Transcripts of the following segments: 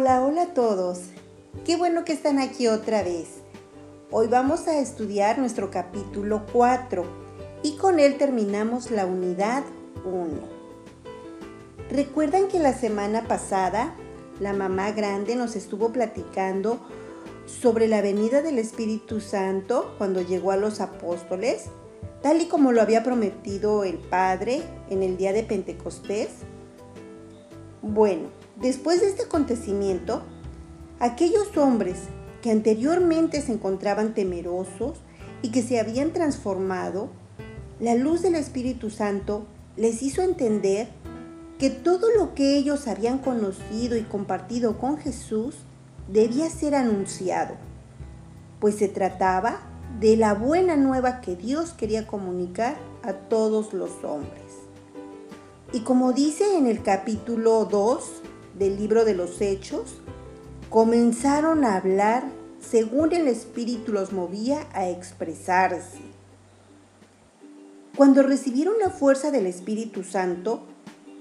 Hola, hola a todos. Qué bueno que están aquí otra vez. Hoy vamos a estudiar nuestro capítulo 4 y con él terminamos la unidad 1. ¿Recuerdan que la semana pasada la mamá grande nos estuvo platicando sobre la venida del Espíritu Santo cuando llegó a los apóstoles, tal y como lo había prometido el Padre en el día de Pentecostés? Bueno, después de este acontecimiento, aquellos hombres que anteriormente se encontraban temerosos y que se habían transformado, la luz del Espíritu Santo les hizo entender que todo lo que ellos habían conocido y compartido con Jesús debía ser anunciado, pues se trataba de la buena nueva que Dios quería comunicar a todos los hombres. Y como dice en el capítulo 2 del libro de los Hechos, comenzaron a hablar según el Espíritu los movía a expresarse. Cuando recibieron la fuerza del Espíritu Santo,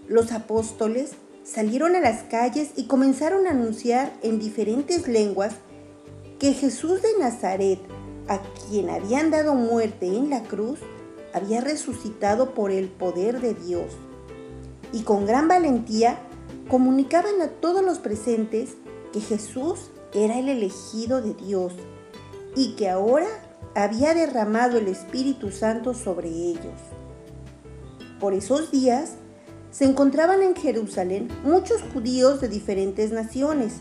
los apóstoles salieron a las calles y comenzaron a anunciar en diferentes lenguas que Jesús de Nazaret, a quien habían dado muerte en la cruz, había resucitado por el poder de Dios. Y con gran valentía comunicaban a todos los presentes que Jesús era el elegido de Dios y que ahora había derramado el Espíritu Santo sobre ellos. Por esos días se encontraban en Jerusalén muchos judíos de diferentes naciones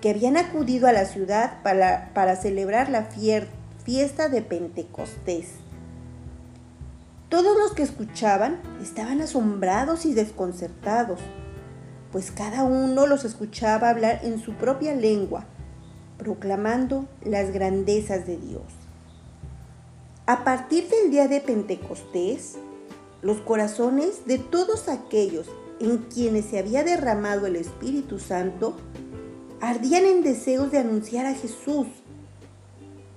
que habían acudido a la ciudad para, para celebrar la fiesta de Pentecostés. Todos los que escuchaban estaban asombrados y desconcertados, pues cada uno los escuchaba hablar en su propia lengua, proclamando las grandezas de Dios. A partir del día de Pentecostés, los corazones de todos aquellos en quienes se había derramado el Espíritu Santo ardían en deseos de anunciar a Jesús.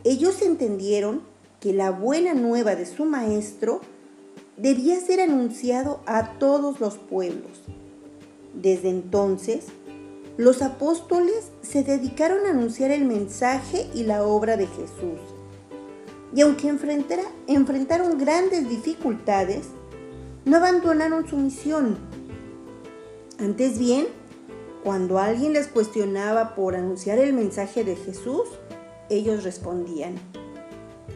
Ellos entendieron que la buena nueva de su Maestro debía ser anunciado a todos los pueblos. Desde entonces, los apóstoles se dedicaron a anunciar el mensaje y la obra de Jesús. Y aunque enfrentaron grandes dificultades, no abandonaron su misión. Antes bien, cuando alguien les cuestionaba por anunciar el mensaje de Jesús, ellos respondían,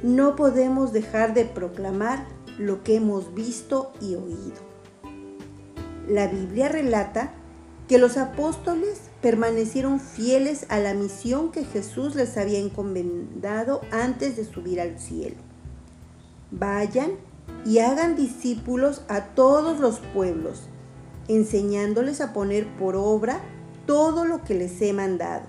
no podemos dejar de proclamar lo que hemos visto y oído. La Biblia relata que los apóstoles permanecieron fieles a la misión que Jesús les había encomendado antes de subir al cielo. Vayan y hagan discípulos a todos los pueblos, enseñándoles a poner por obra todo lo que les he mandado.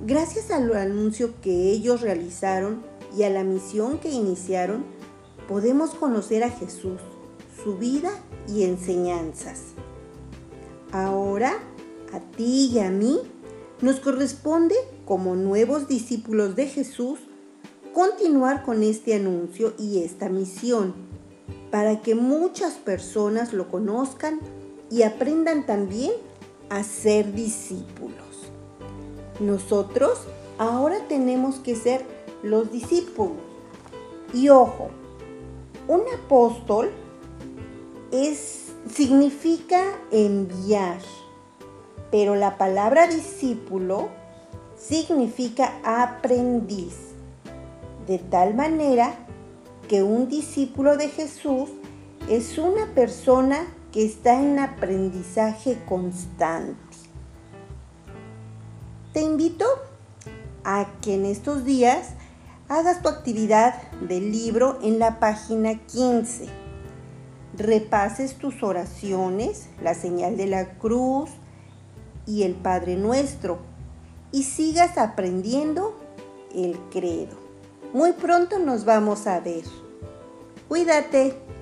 Gracias al anuncio que ellos realizaron y a la misión que iniciaron, podemos conocer a Jesús, su vida y enseñanzas. Ahora, a ti y a mí, nos corresponde, como nuevos discípulos de Jesús, continuar con este anuncio y esta misión para que muchas personas lo conozcan y aprendan también a ser discípulos. Nosotros ahora tenemos que ser los discípulos. Y ojo, un apóstol significa enviar, pero la palabra discípulo significa aprendiz de tal manera que un discípulo de Jesús es una persona que está en aprendizaje constante. Te invito a que en estos días hagas tu actividad del libro en la página 15. Repases tus oraciones, la señal de la cruz y el Padre Nuestro y sigas aprendiendo el credo. Muy pronto nos vamos a ver. Cuídate.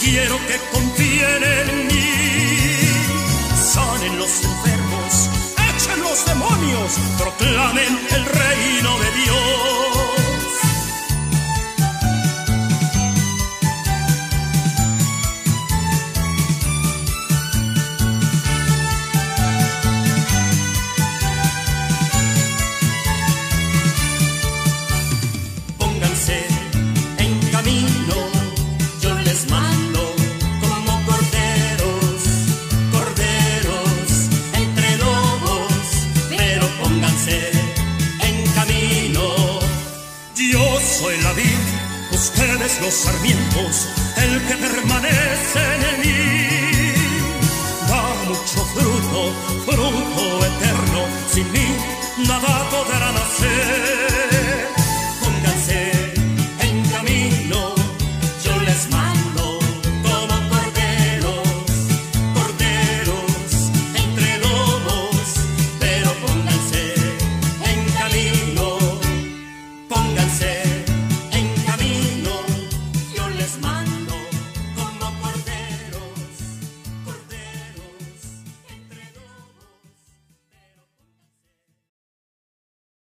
Quiero que confíen en mí. Sanen los enfermos, echen los demonios, proclamen los sarmientos, el que permanece en mí. Da mucho fruto, fruto eterno, sin mí nada podrá